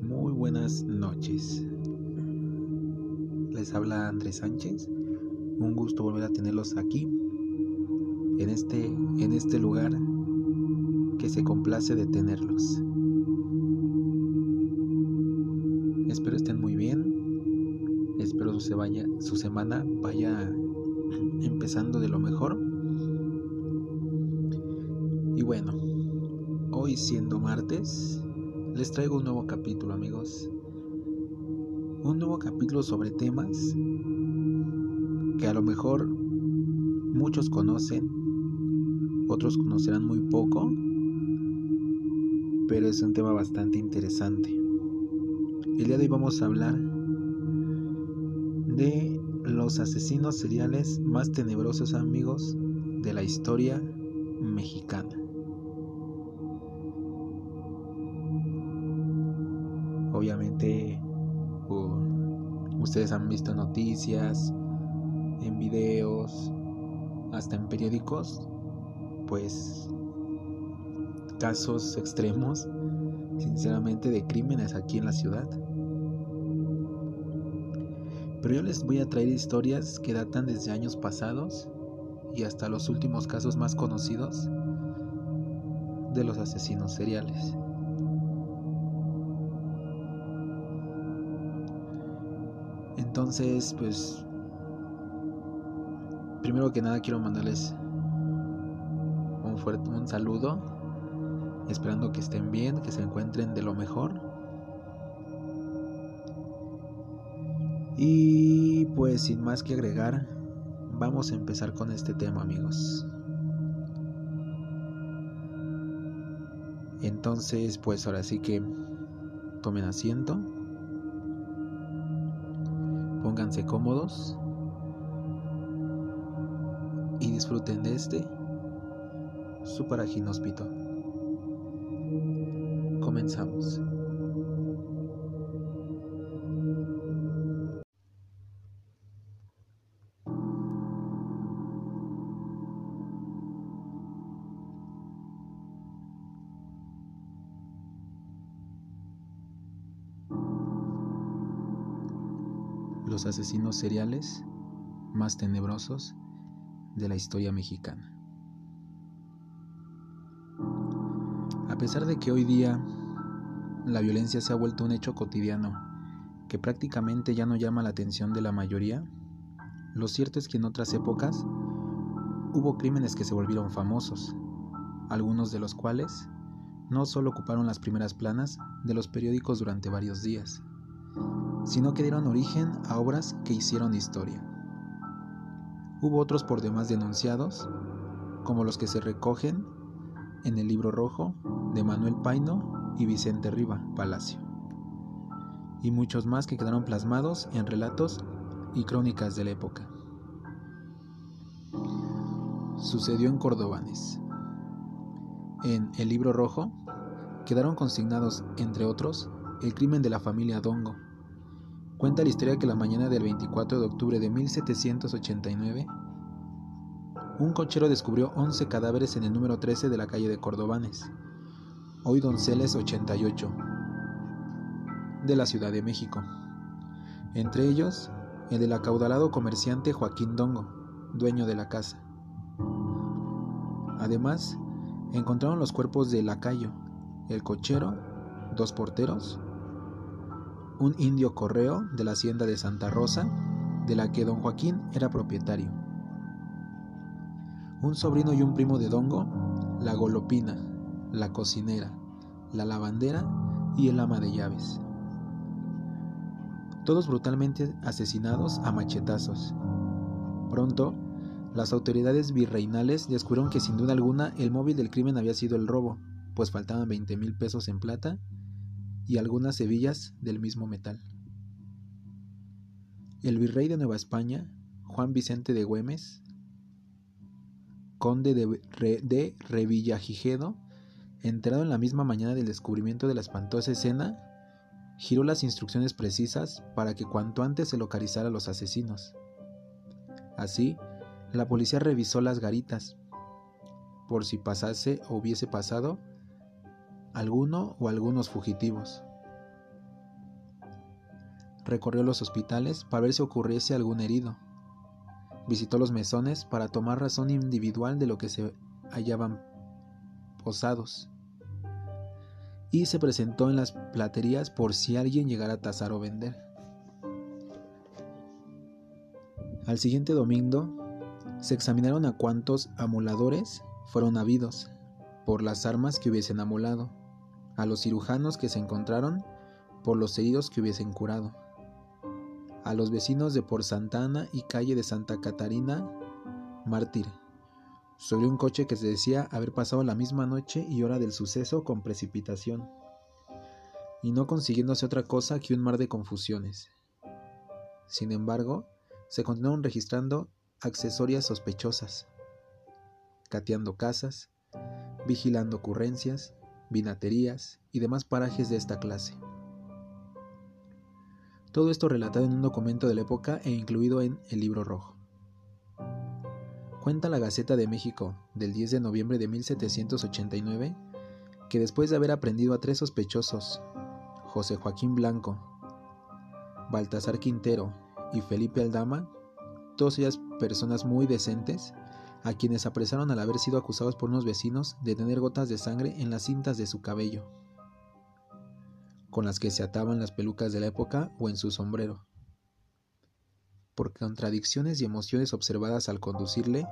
Muy buenas noches. Les habla Andrés Sánchez. Un gusto volver a tenerlos aquí, en este, en este lugar que se complace de tenerlos. Espero estén muy bien. Espero su semana vaya empezando de lo mejor. Siendo martes, les traigo un nuevo capítulo, amigos. Un nuevo capítulo sobre temas que a lo mejor muchos conocen, otros conocerán muy poco, pero es un tema bastante interesante. El día de hoy vamos a hablar de los asesinos seriales más tenebrosos amigos de la historia mexicana. Ustedes han visto noticias, en videos, hasta en periódicos, pues casos extremos, sinceramente, de crímenes aquí en la ciudad. Pero yo les voy a traer historias que datan desde años pasados y hasta los últimos casos más conocidos de los asesinos seriales. Entonces, pues, primero que nada quiero mandarles un fuerte un saludo, esperando que estén bien, que se encuentren de lo mejor. Y pues sin más que agregar, vamos a empezar con este tema amigos. Entonces, pues ahora sí que tomen asiento, pónganse cómodos y disfruten de este aginóspito. Comenzamos. Los asesinos seriales más tenebrosos de la historia mexicana. A pesar de que hoy día la violencia se ha vuelto un hecho cotidiano que prácticamente ya no llama la atención de la mayoría, lo cierto es que en otras épocas hubo crímenes que se volvieron famosos, algunos de los cuales no solo ocuparon las primeras planas de los periódicos durante varios días, sino que dieron origen a obras que hicieron historia. Hubo otros por demás denunciados, como los que se recogen en el libro rojo de Manuel Paino y Vicente Riva Palacio, y muchos más que quedaron plasmados en relatos y crónicas de la época. Sucedió en Cordobanes. En el libro rojo quedaron consignados, entre otros, el crimen de la familia Dongo, Cuenta la historia que la mañana del 24 de octubre de 1789, un cochero descubrió 11 cadáveres en el número 13 de la calle de Cordobanes, hoy Donceles 88, de la Ciudad de México. Entre ellos, el del acaudalado comerciante Joaquín Dongo, dueño de la casa. Además, encontraron los cuerpos de Lacayo, el cochero, dos porteros, un indio correo de la hacienda de Santa Rosa, de la que don Joaquín era propietario. Un sobrino y un primo de Dongo, la golopina, la cocinera, la lavandera y el ama de llaves. Todos brutalmente asesinados a machetazos. Pronto, las autoridades virreinales descubrieron que sin duda alguna el móvil del crimen había sido el robo, pues faltaban 20 mil pesos en plata y algunas hebillas del mismo metal. El virrey de Nueva España, Juan Vicente de Güemes, conde de, de Revillagigedo, enterado en la misma mañana del descubrimiento de la espantosa escena, giró las instrucciones precisas para que cuanto antes se localizara a los asesinos. Así, la policía revisó las garitas, por si pasase o hubiese pasado alguno o algunos fugitivos. Recorrió los hospitales para ver si ocurriese algún herido. Visitó los mesones para tomar razón individual de lo que se hallaban posados. Y se presentó en las platerías por si alguien llegara a tasar o vender. Al siguiente domingo se examinaron a cuántos amoladores fueron habidos por las armas que hubiesen amolado, a los cirujanos que se encontraron por los heridos que hubiesen curado, a los vecinos de por Santana y calle de Santa Catarina, mártir, sobre un coche que se decía haber pasado la misma noche y hora del suceso con precipitación, y no consiguiéndose otra cosa que un mar de confusiones. Sin embargo, se continuaron registrando accesorias sospechosas, cateando casas, vigilando ocurrencias, vinaterías y demás parajes de esta clase. Todo esto relatado en un documento de la época e incluido en el libro rojo. Cuenta la Gaceta de México del 10 de noviembre de 1789 que después de haber aprendido a tres sospechosos, José Joaquín Blanco, Baltasar Quintero y Felipe Aldama, todas ellas personas muy decentes, a quienes apresaron al haber sido acusados por unos vecinos de tener gotas de sangre en las cintas de su cabello, con las que se ataban las pelucas de la época o en su sombrero. Por contradicciones y emociones observadas al conducirle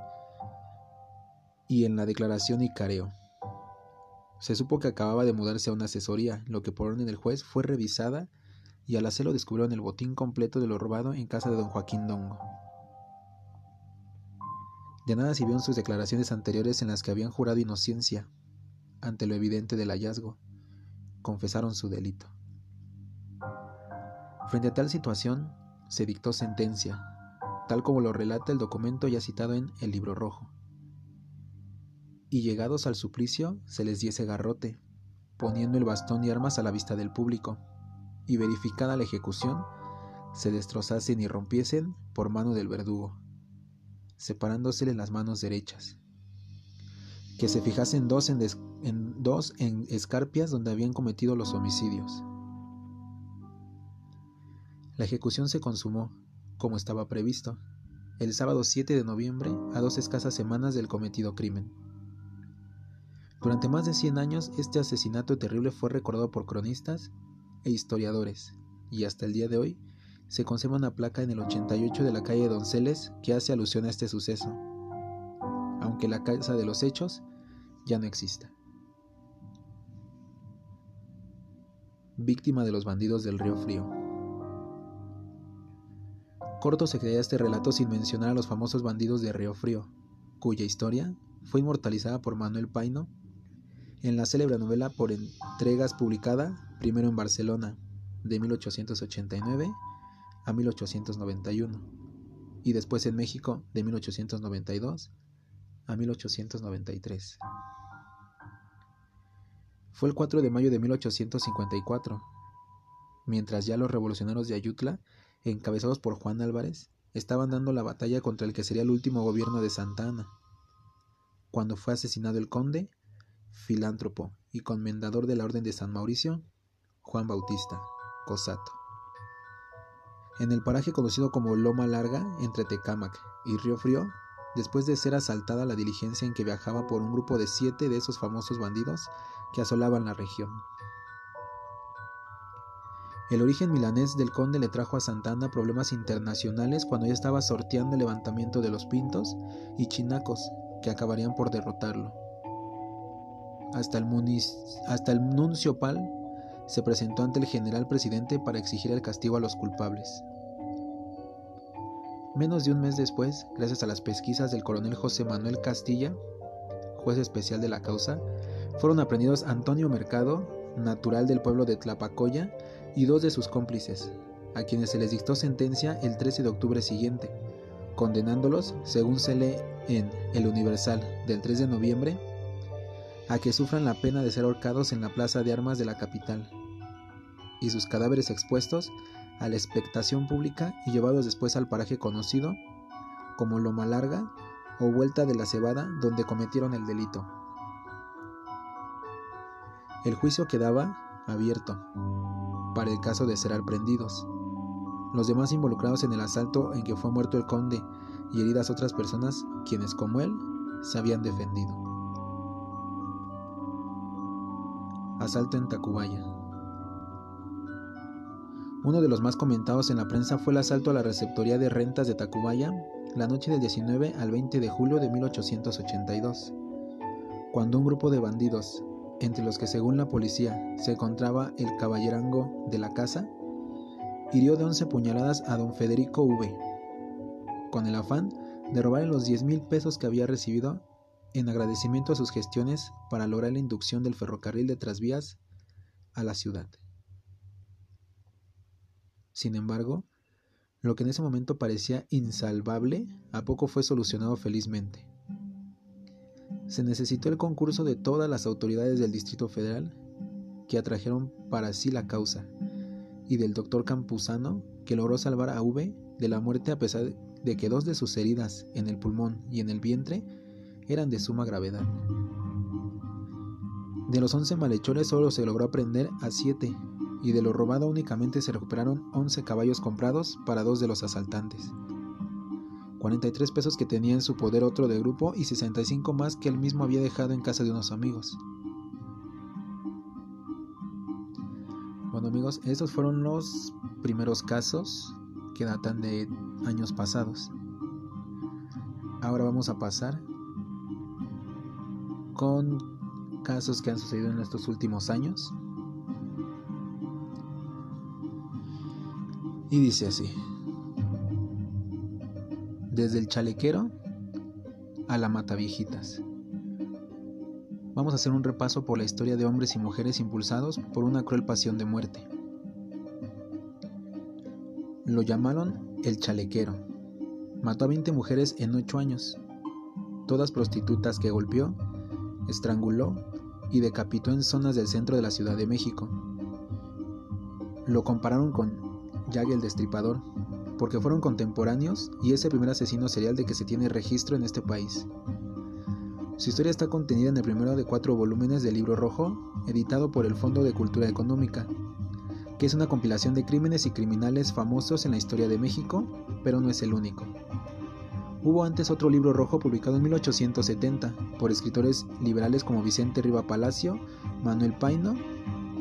y en la declaración y careo. Se supo que acababa de mudarse a una asesoría, lo que por orden del juez fue revisada y al hacerlo descubrieron el botín completo de lo robado en casa de don Joaquín Dongo. De nada sirvieron sus declaraciones anteriores en las que habían jurado inocencia ante lo evidente del hallazgo. Confesaron su delito. Frente a tal situación, se dictó sentencia, tal como lo relata el documento ya citado en el libro rojo. Y llegados al suplicio, se les diese garrote, poniendo el bastón y armas a la vista del público, y verificada la ejecución, se destrozasen y rompiesen por mano del verdugo separándosele las manos derechas. Que se fijasen dos en, dos en escarpias donde habían cometido los homicidios. La ejecución se consumó, como estaba previsto, el sábado 7 de noviembre, a dos escasas semanas del cometido crimen. Durante más de 100 años, este asesinato terrible fue recordado por cronistas e historiadores, y hasta el día de hoy se conserva una placa en el 88 de la calle Donceles que hace alusión a este suceso, aunque la casa de los hechos ya no exista. Víctima de los bandidos del río Frío. Corto se crea este relato sin mencionar a los famosos bandidos de Río Frío, cuya historia fue inmortalizada por Manuel Paino en la célebre novela por entregas publicada primero en Barcelona de 1889 a 1891 y después en México de 1892 a 1893. Fue el 4 de mayo de 1854, mientras ya los revolucionarios de Ayutla, encabezados por Juan Álvarez, estaban dando la batalla contra el que sería el último gobierno de Santa Ana, cuando fue asesinado el conde, filántropo y conmendador de la Orden de San Mauricio, Juan Bautista Cosato en el paraje conocido como Loma Larga, entre Tecámac y Río Frío, después de ser asaltada la diligencia en que viajaba por un grupo de siete de esos famosos bandidos que asolaban la región. El origen milanés del conde le trajo a Santana problemas internacionales cuando ya estaba sorteando el levantamiento de los pintos y chinacos que acabarían por derrotarlo. Hasta el, hasta el se presentó ante el general presidente para exigir el castigo a los culpables. Menos de un mes después, gracias a las pesquisas del coronel José Manuel Castilla, juez especial de la causa, fueron aprendidos Antonio Mercado, natural del pueblo de Tlapacoya, y dos de sus cómplices, a quienes se les dictó sentencia el 13 de octubre siguiente, condenándolos, según se lee en El Universal del 3 de noviembre, a que sufran la pena de ser ahorcados en la plaza de armas de la capital, y sus cadáveres expuestos a la expectación pública y llevados después al paraje conocido como Loma Larga o Vuelta de la Cebada donde cometieron el delito. El juicio quedaba abierto para el caso de ser aprendidos. Los demás involucrados en el asalto en que fue muerto el conde y heridas otras personas, quienes como él se habían defendido. Asalto en Tacubaya. Uno de los más comentados en la prensa fue el asalto a la receptoría de rentas de Tacubaya la noche del 19 al 20 de julio de 1882, cuando un grupo de bandidos, entre los que según la policía se encontraba el caballerango de la casa, hirió de 11 puñaladas a don Federico V, con el afán de robarle los 10 mil pesos que había recibido en agradecimiento a sus gestiones para lograr la inducción del ferrocarril de trasvías a la ciudad. Sin embargo, lo que en ese momento parecía insalvable, a poco fue solucionado felizmente. Se necesitó el concurso de todas las autoridades del Distrito Federal que atrajeron para sí la causa, y del doctor Campuzano, que logró salvar a V de la muerte a pesar de que dos de sus heridas en el pulmón y en el vientre eran de suma gravedad. De los once malhechores solo se logró aprender a siete y de lo robado únicamente se recuperaron 11 caballos comprados para dos de los asaltantes. 43 pesos que tenía en su poder otro de grupo y 65 más que él mismo había dejado en casa de unos amigos. Bueno amigos, estos fueron los primeros casos que datan de años pasados. Ahora vamos a pasar con casos que han sucedido en estos últimos años. Y dice así. Desde el chalequero a la mataviejitas. Vamos a hacer un repaso por la historia de hombres y mujeres impulsados por una cruel pasión de muerte. Lo llamaron el chalequero. Mató a 20 mujeres en 8 años, todas prostitutas que golpeó, estranguló y decapitó en zonas del centro de la Ciudad de México. Lo compararon con Jack el Destripador, porque fueron contemporáneos y es el primer asesino serial de que se tiene registro en este país. Su historia está contenida en el primero de cuatro volúmenes del libro rojo, editado por el Fondo de Cultura Económica, que es una compilación de crímenes y criminales famosos en la historia de México, pero no es el único. Hubo antes otro libro rojo publicado en 1870 por escritores liberales como Vicente Riva Palacio, Manuel Paino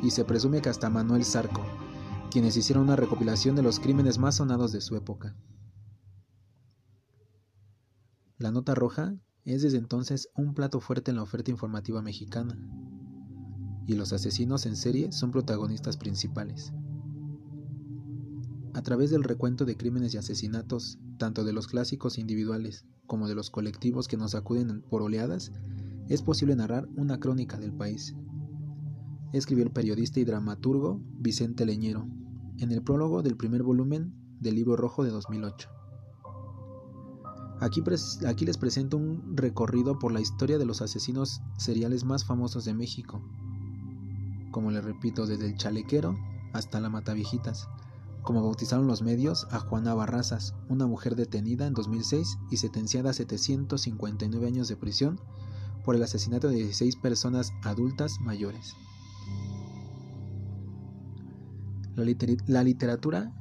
y se presume que hasta Manuel Zarco, quienes hicieron una recopilación de los crímenes más sonados de su época. La nota roja es desde entonces un plato fuerte en la oferta informativa mexicana, y los asesinos en serie son protagonistas principales. A través del recuento de crímenes y asesinatos, tanto de los clásicos individuales como de los colectivos que nos acuden por oleadas, es posible narrar una crónica del país. Escribió el periodista y dramaturgo Vicente Leñero, en el prólogo del primer volumen del libro rojo de 2008. Aquí, aquí, les presento un recorrido por la historia de los asesinos seriales más famosos de México. Como les repito, desde el chalequero hasta la mataviejitas, como bautizaron los medios a Juana Barrazas, una mujer detenida en 2006 y sentenciada a 759 años de prisión por el asesinato de 16 personas adultas mayores. La, literatura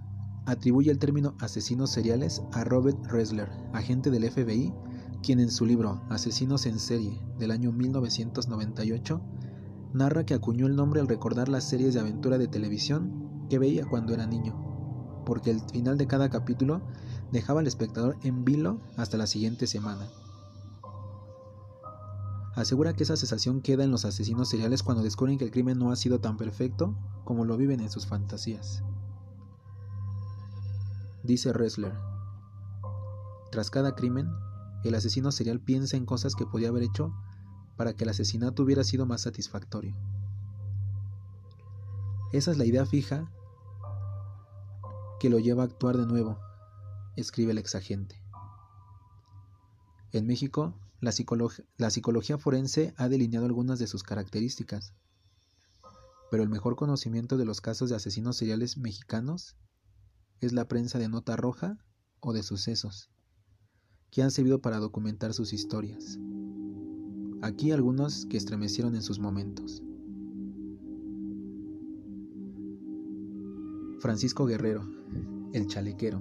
atribuye el término asesinos seriales a Robert Ressler, agente del FBI, quien en su libro Asesinos en serie del año 1998 narra que acuñó el nombre al recordar las series de aventura de televisión que veía cuando era niño, porque el final de cada capítulo dejaba al espectador en vilo hasta la siguiente semana asegura que esa sensación queda en los asesinos seriales cuando descubren que el crimen no ha sido tan perfecto como lo viven en sus fantasías. Dice Ressler, tras cada crimen, el asesino serial piensa en cosas que podía haber hecho para que el asesinato hubiera sido más satisfactorio. Esa es la idea fija que lo lleva a actuar de nuevo, escribe el exagente. En México, la, psicología forense ha delineado algunas de sus características, pero el mejor conocimiento de los casos de asesinos seriales mexicanos es la prensa de nota roja o de sucesos, que han servido para documentar sus historias. Aquí algunos que estremecieron en sus momentos. Francisco Guerrero, el chalequero.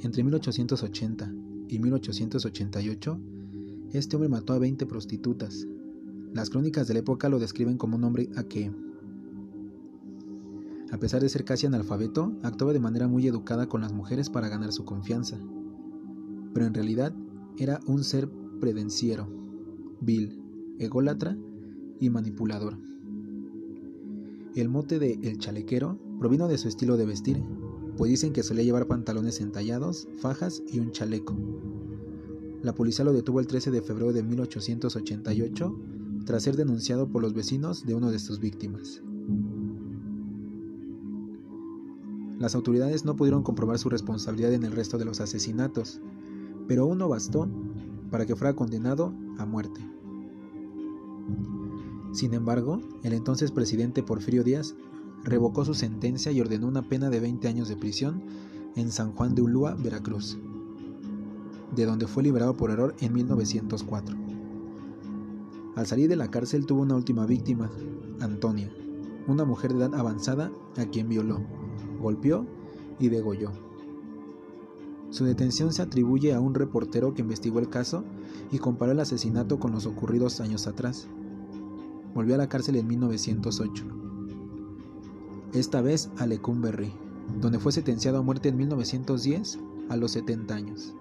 Entre 1880 y 1888, este hombre mató a 20 prostitutas. Las crónicas de la época lo describen como un hombre a que, a pesar de ser casi analfabeto, actuaba de manera muy educada con las mujeres para ganar su confianza. Pero en realidad era un ser predenciero, vil, ególatra y manipulador. El mote de El Chalequero provino de su estilo de vestir, pues dicen que solía llevar pantalones entallados, fajas y un chaleco. La policía lo detuvo el 13 de febrero de 1888 tras ser denunciado por los vecinos de una de sus víctimas. Las autoridades no pudieron comprobar su responsabilidad en el resto de los asesinatos, pero uno bastó para que fuera condenado a muerte. Sin embargo, el entonces presidente Porfirio Díaz revocó su sentencia y ordenó una pena de 20 años de prisión en San Juan de Ulúa, Veracruz, de donde fue liberado por error en 1904. Al salir de la cárcel tuvo una última víctima, Antonia, una mujer de edad avanzada a quien violó, golpeó y degolló. Su detención se atribuye a un reportero que investigó el caso y comparó el asesinato con los ocurridos años atrás volvió a la cárcel en 1908. Esta vez a Lecumberri, donde fue sentenciado a muerte en 1910 a los 70 años.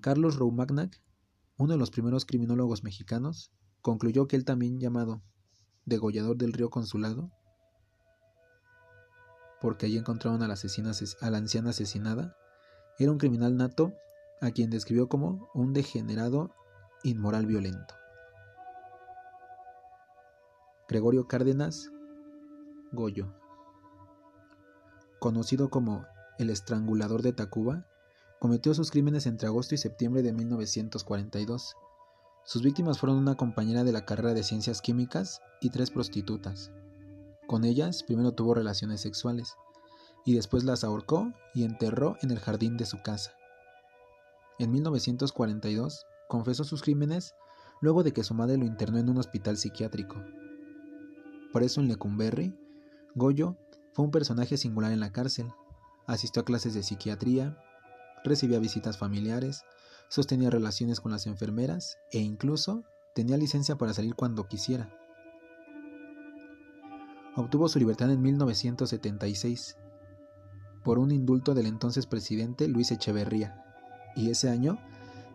Carlos Roumagnac, uno de los primeros criminólogos mexicanos, concluyó que él también llamado degollador del río Consulado, porque allí encontraron la, a la anciana asesinada, era un criminal nato a quien describió como un degenerado inmoral violento. Gregorio Cárdenas Goyo. Conocido como el estrangulador de Tacuba, cometió sus crímenes entre agosto y septiembre de 1942. Sus víctimas fueron una compañera de la carrera de ciencias químicas y tres prostitutas. Con ellas primero tuvo relaciones sexuales y después las ahorcó y enterró en el jardín de su casa. En 1942 confesó sus crímenes luego de que su madre lo internó en un hospital psiquiátrico. Por eso en Lecumberri, Goyo fue un personaje singular en la cárcel. Asistió a clases de psiquiatría, recibía visitas familiares, sostenía relaciones con las enfermeras e incluso tenía licencia para salir cuando quisiera. Obtuvo su libertad en 1976 por un indulto del entonces presidente Luis Echeverría, y ese año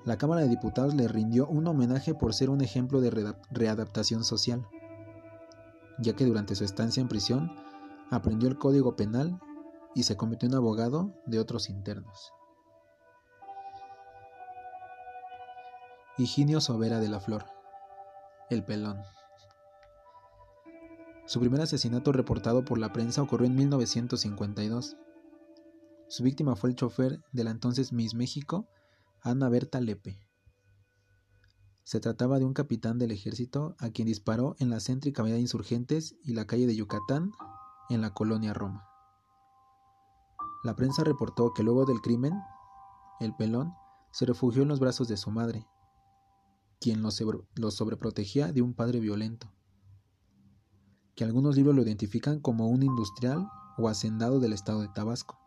la Cámara de Diputados le rindió un homenaje por ser un ejemplo de readaptación social ya que durante su estancia en prisión aprendió el código penal y se convirtió en abogado de otros internos. Higinio Sobera de la Flor, el pelón. Su primer asesinato reportado por la prensa ocurrió en 1952. Su víctima fue el chofer de la entonces Miss México, Ana Berta Lepe. Se trataba de un capitán del ejército a quien disparó en la céntrica avenida Insurgentes y la calle de Yucatán, en la colonia Roma. La prensa reportó que luego del crimen, el pelón se refugió en los brazos de su madre, quien lo, sobreprotegía de un padre violento, que algunos libros lo identifican como un industrial o hacendado del estado de Tabasco.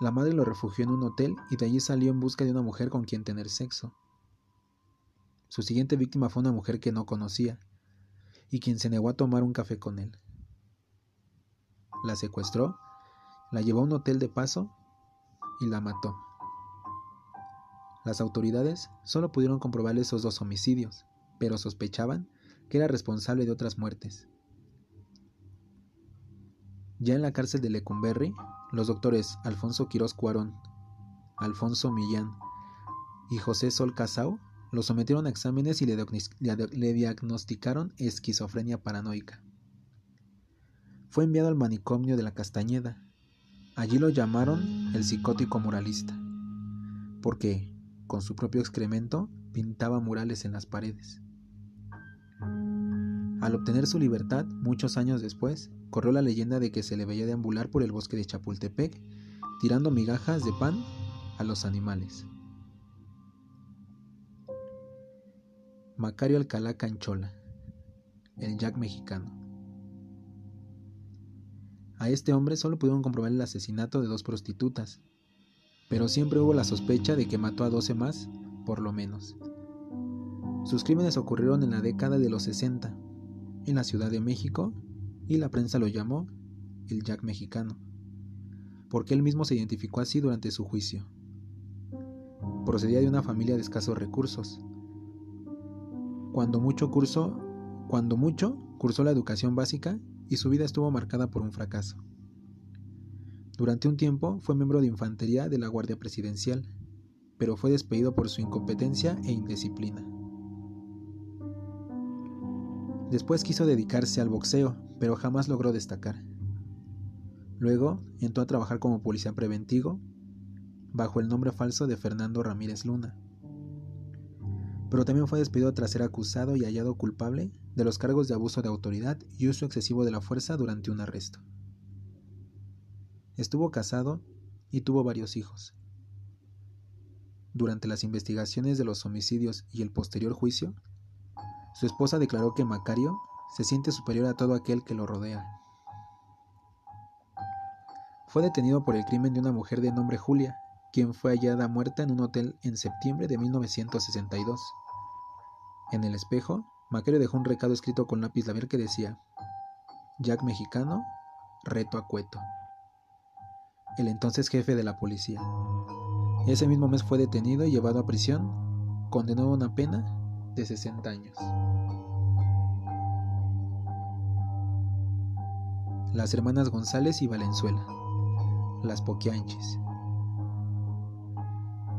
La madre lo refugió en un hotel y de allí salió en busca de una mujer con quien tener sexo. Su siguiente víctima fue una mujer que no conocía y quien se negó a tomar un café con él. La secuestró, la llevó a un hotel de paso y la mató. Las autoridades solo pudieron comprobar esos dos homicidios, pero sospechaban que era responsable de otras muertes. Ya en la cárcel de Lecumberri, los doctores Alfonso Quirós Cuarón, Alfonso Millán y José Sol Casau lo sometieron a exámenes y le, diagnosticaron esquizofrenia paranoica. Fue enviado al manicomio de la Castañeda. Allí lo llamaron el psicótico moralista, porque, con su propio excremento, pintaba murales en las paredes. Al obtener su libertad, muchos años después, corrió la leyenda de que se le veía deambular por el bosque de Chapultepec, tirando migajas de pan a los animales. Macario Alcalá Canchola, el Jack mexicano. A este hombre solo pudieron comprobar el asesinato de dos prostitutas, pero siempre hubo la sospecha de que mató a 12 más, por lo menos. Sus crímenes ocurrieron en la década de los 60, en la Ciudad de México, y la prensa lo llamó el Jack mexicano, porque él mismo se identificó así durante su juicio. Procedía de una familia de escasos recursos. Cuando mucho cursó, cuando mucho cursó la educación básica y su vida estuvo marcada por un fracaso. Durante un tiempo fue miembro de infantería de la Guardia Presidencial, pero fue despedido por su incompetencia e indisciplina. Después quiso dedicarse al boxeo, pero jamás logró destacar. Luego entró a trabajar como policía preventivo bajo el nombre falso de Fernando Ramírez Luna. Pero también fue despedido tras ser acusado y hallado culpable de los cargos de abuso de autoridad y uso excesivo de la fuerza durante un arresto. Estuvo casado y tuvo varios hijos. Durante las investigaciones de los homicidios y el posterior juicio, su esposa declaró que Macario se siente superior a todo aquel que lo rodea. Fue detenido por el crimen de una mujer de nombre Julia, quien fue hallada muerta en un hotel en septiembre de 1962. En el espejo, Macario dejó un recado escrito con lápiz labial que decía, Jack mexicano, reto a cueto. El entonces jefe de la policía. Ese mismo mes fue detenido y llevado a prisión, condenado a una pena de 60 años. Las hermanas González y Valenzuela, las Poquianches.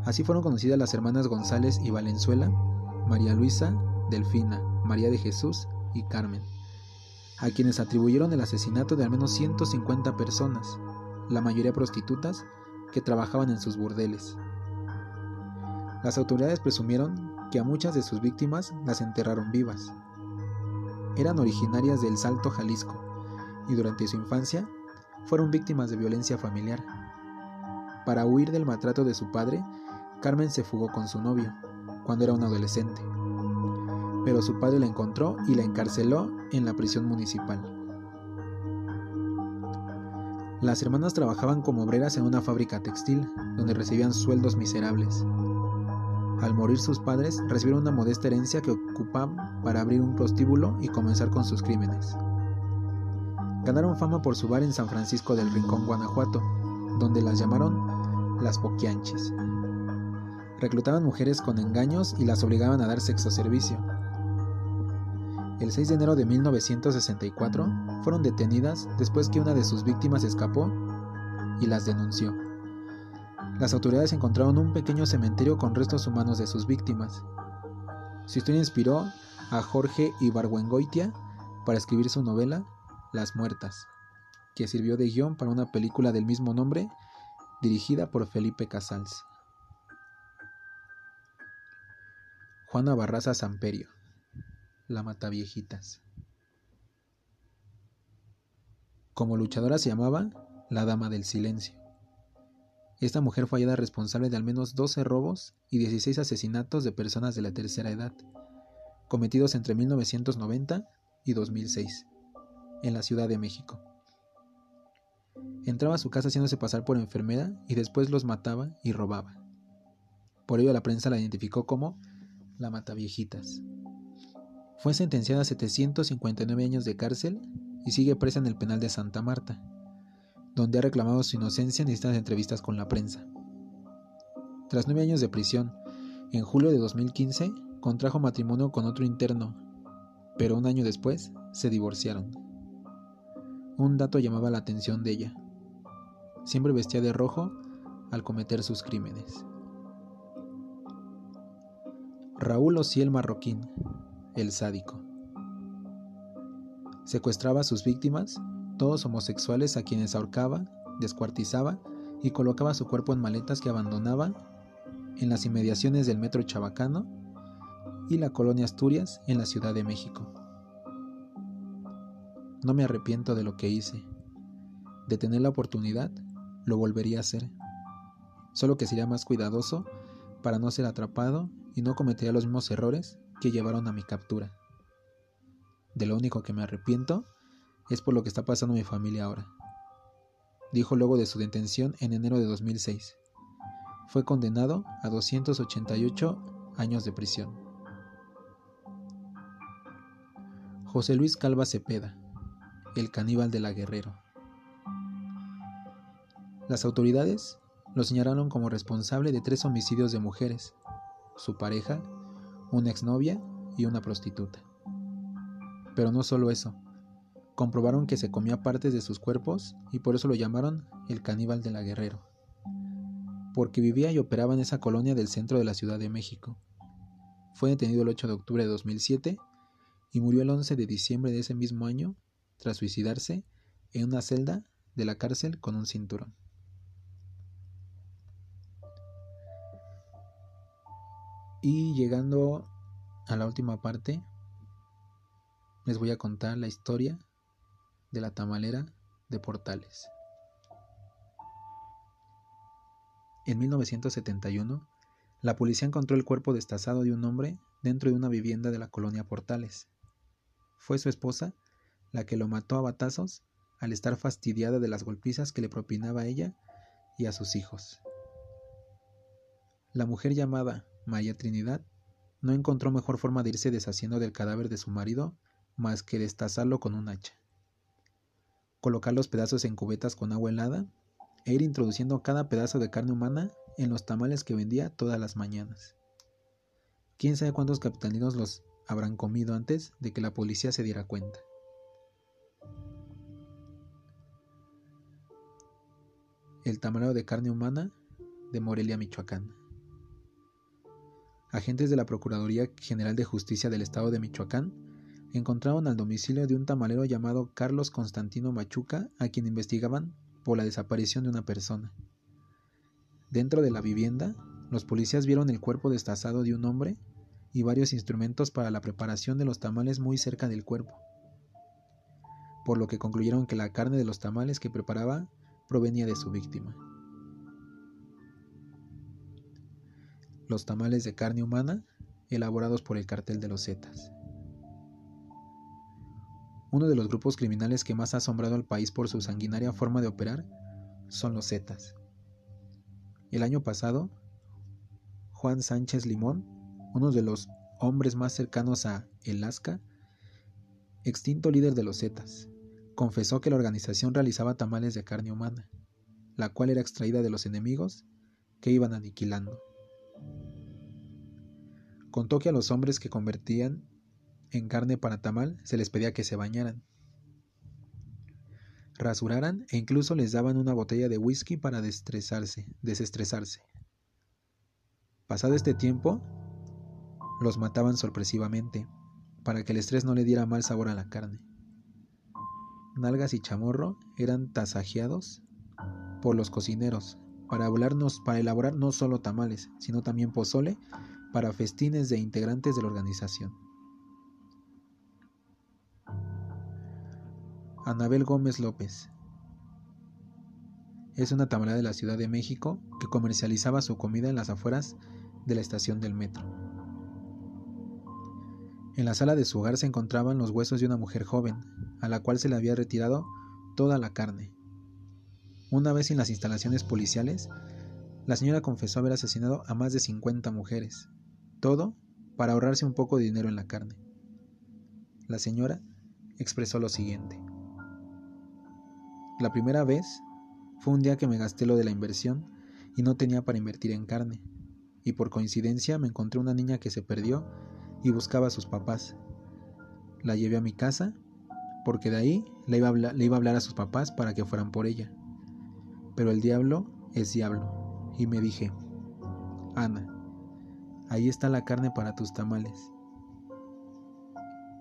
Así fueron conocidas las hermanas González y Valenzuela, María Luisa, Delfina, María de Jesús y Carmen, a quienes atribuyeron el asesinato de al menos 150 personas, la mayoría prostitutas, que trabajaban en sus burdeles. Las autoridades presumieron que a muchas de sus víctimas las enterraron vivas. Eran originarias del Salto Jalisco y durante su infancia fueron víctimas de violencia familiar. Para huir del maltrato de su padre, Carmen se fugó con su novio, cuando era un adolescente. Pero su padre la encontró y la encarceló en la prisión municipal. Las hermanas trabajaban como obreras en una fábrica textil, donde recibían sueldos miserables. Al morir sus padres, recibieron una modesta herencia que ocupaban para abrir un prostíbulo y comenzar con sus crímenes. Ganaron fama por su bar en San Francisco del Rincón, Guanajuato, donde las llamaron las Poquianches reclutaban mujeres con engaños y las obligaban a dar sexo servicio. El 6 de enero de 1964 fueron detenidas después que una de sus víctimas escapó y las denunció. Las autoridades encontraron un pequeño cementerio con restos humanos de sus víctimas. Su historia inspiró a Jorge Ibargüengoitia para escribir su novela Las Muertas, que sirvió de guion para una película del mismo nombre dirigida por Felipe Casals. Juana Barraza Samperio, la Mataviejitas. Como luchadora se llamaba la Dama del Silencio. Esta mujer fue hallada responsable de al menos 12 robos y 16 asesinatos de personas de la tercera edad, cometidos entre 1990 y 2006, en la Ciudad de México. Entraba a su casa haciéndose pasar por enfermera y después los mataba y robaba. Por ello la prensa la identificó como la Mataviejitas. Fue sentenciada a 759 años de cárcel y sigue presa en el penal de Santa Marta, donde ha reclamado su inocencia en distintas entrevistas con la prensa. Tras nueve años de prisión, en julio de 2015 contrajo matrimonio con otro interno, pero un año después se divorciaron. Un dato llamaba la atención de ella. Siempre vestía de rojo al cometer sus crímenes. Raúl Ociel Marroquín, el sádico. Secuestraba a sus víctimas, todos homosexuales a quienes ahorcaba, descuartizaba y colocaba su cuerpo en maletas que abandonaba en las inmediaciones del metro Chabacano y la colonia Asturias en la Ciudad de México. No me arrepiento de lo que hice. De tener la oportunidad, lo volvería a hacer. Solo que sería más cuidadoso para no ser atrapado y no cometería los mismos errores que llevaron a mi captura. De lo único que me arrepiento es por lo que está pasando mi familia ahora. dijo luego de su detención en enero de 2006. Fue condenado a 288 años de prisión. José Luis Calva Cepeda, el caníbal de la Guerrero. Las autoridades lo señalaron como responsable de tres homicidios de mujeres, su pareja, una exnovia y una prostituta. Pero no solo eso, comprobaron que se comía partes de sus cuerpos y por eso lo llamaron el caníbal de la Guerrero, porque vivía y operaba en esa colonia del centro de la Ciudad de México. Fue detenido el 8 de octubre de 2007 y murió el 11 de diciembre de ese mismo año tras suicidarse en una celda de la cárcel con un cinturón. Y llegando a la última parte, les voy a contar la historia de la tamalera de Portales. En 1971, la policía encontró el cuerpo destazado de un hombre dentro de una vivienda de la colonia Portales. Fue su esposa la que lo mató a batazos al estar fastidiada de las golpizas que le propinaba a ella y a sus hijos. La mujer llamada María Trinidad no encontró mejor forma de irse deshaciendo del cadáver de su marido más que destazarlo con un hacha. Colocar los pedazos en cubetas con agua helada e ir introduciendo cada pedazo de carne humana en los tamales que vendía todas las mañanas. Quién sabe cuántos capitalinos los habrán comido antes de que la policía se diera cuenta. El tamalero de carne humana de Morelia, Michoacán. Agentes de la Procuraduría General de Justicia del Estado de Michoacán encontraron al domicilio de un tamalero llamado Carlos Constantino Machuca, a quien investigaban por la desaparición de una persona. Dentro de la vivienda, los policías vieron el cuerpo destazado de un hombre y varios instrumentos para la preparación de los tamales muy cerca del cuerpo, por lo que concluyeron que la carne de los tamales que preparaba provenía de su víctima. Los tamales de carne humana elaborados por el cartel de los Zetas. Uno de los grupos criminales que más ha asombrado al país por su sanguinaria forma de operar son los Zetas. El año pasado, Juan Sánchez Limón, uno de los hombres más cercanos a El extinto líder de los Zetas, confesó que la organización realizaba tamales de carne humana, la cual era extraída de los enemigos que iban aniquilando. Contó que a los hombres que convertían en carne para tamal se les pedía que se bañaran, rasuraran e incluso les daban una botella de whisky para desestresarse. Pasado este tiempo, los mataban sorpresivamente, para que el estrés no le diera mal sabor a la carne. Nalgas y chamorro eran tasajeados por los cocineros para, para elaborar no solo tamales, sino también pozole para festines de integrantes de la organización. Anabel Gómez López es una tamalera de la Ciudad de México que comercializaba su comida en las afueras de la estación del metro. En la sala de su hogar se encontraban los huesos de una mujer joven, a la cual se le había retirado toda la carne. Una vez en las instalaciones policiales, la señora confesó haber asesinado a más de 50 mujeres, todo para ahorrarse un poco de dinero en la carne. La señora expresó lo siguiente. La primera vez fue un día que me gasté lo de la inversión y no tenía para invertir en carne, y por coincidencia me encontré una niña que se perdió y buscaba a sus papás. La llevé a mi casa porque de ahí le iba, a hablar, a sus papás para que fueran por ella. Pero el diablo es diablo, y me dije, Ana, Ahí está la carne para tus tamales.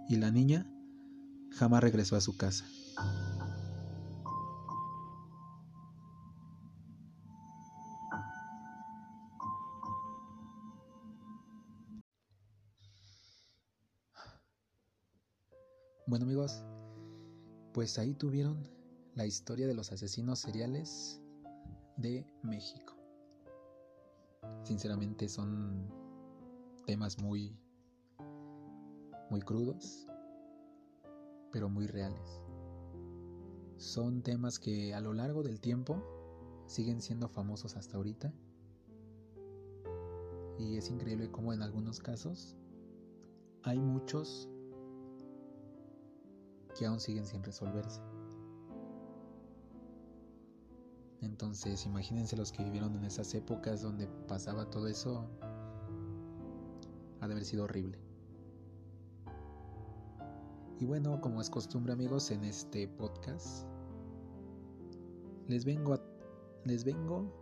Y la niña jamás regresó a su casa. Bueno amigos, pues ahí tuvieron la historia de los asesinos seriales de México. Sinceramente son temas muy, muy crudos, pero muy reales. Son temas que a lo largo del tiempo siguen siendo famosos hasta ahorita. Y es increíble cómo en algunos casos hay muchos que aún siguen sin resolverse. Entonces, imagínense los que vivieron en esas épocas donde pasaba todo eso. Ha de haber sido horrible. Y bueno, como es costumbre amigos, en este podcast les vengo a, les vengo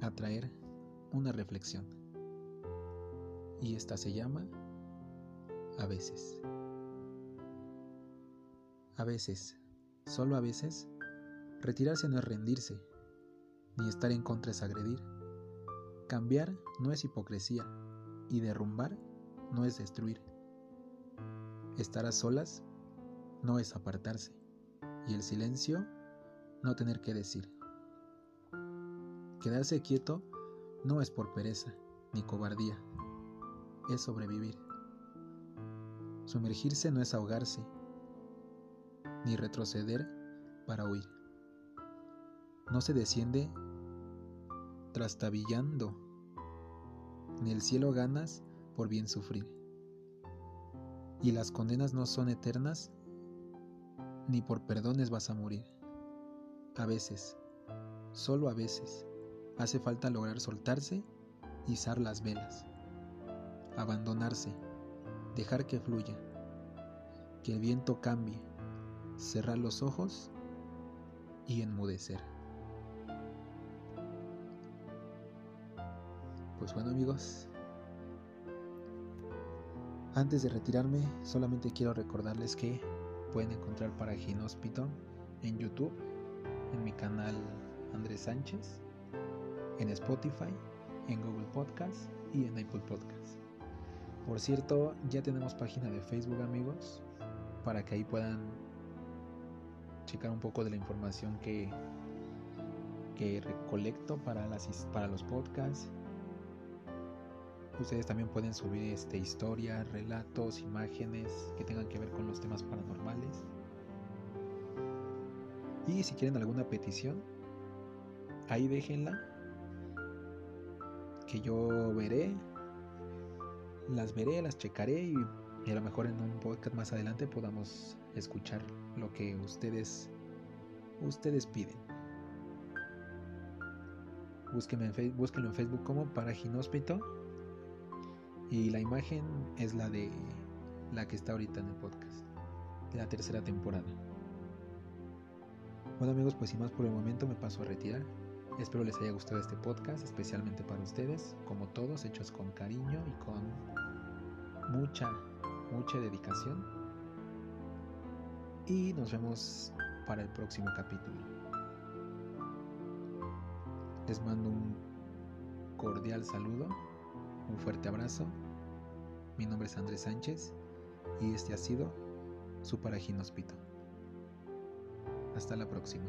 a traer una reflexión. Y esta se llama A veces. A veces, solo a veces, retirarse no es rendirse, ni estar en contra es agredir. Cambiar no es hipocresía y derrumbar no es destruir. Estar a solas no es apartarse y el silencio no tener que decir. Quedarse quieto no es por pereza ni cobardía, es sobrevivir. Sumergirse no es ahogarse, ni retroceder para huir. No se desciende trastabillando, ni el cielo ganas por bien sufrir. Y las condenas no son eternas, ni por perdones vas a morir. A veces, solo a veces, hace falta lograr soltarse, izar las velas, abandonarse, dejar que fluya, que el viento cambie, cerrar los ojos y enmudecer. Pues bueno amigos, antes de retirarme solamente quiero recordarles que pueden encontrar para Ginóspito en YouTube, en mi canal Andrés Sánchez, en Spotify, en Google Podcast y en Apple Podcast. Por cierto, ya tenemos página de Facebook amigos, para que ahí puedan checar un poco de la información que, que recolecto para, las, para los podcasts Ustedes también pueden subir este, historias, relatos, imágenes que tengan que ver con los temas paranormales. Y si quieren alguna petición, ahí déjenla. Que yo veré, las veré, las checaré y, a lo mejor en un podcast más adelante podamos escuchar lo que ustedes, ustedes piden. En, búsquenlo en Facebook como para Ginóspito y la imagen es la de la que está ahorita en el podcast, de la tercera temporada. Bueno amigos, pues sin más por el momento me paso a retirar. Espero les haya gustado este podcast, especialmente para ustedes, como todos, hechos con cariño y con mucha, mucha dedicación. Y nos vemos para el próximo capítulo. Les mando un cordial saludo un fuerte abrazo. Mi nombre es Andrés Sánchez y este ha sido su Parajín Hospital. Hasta la próxima.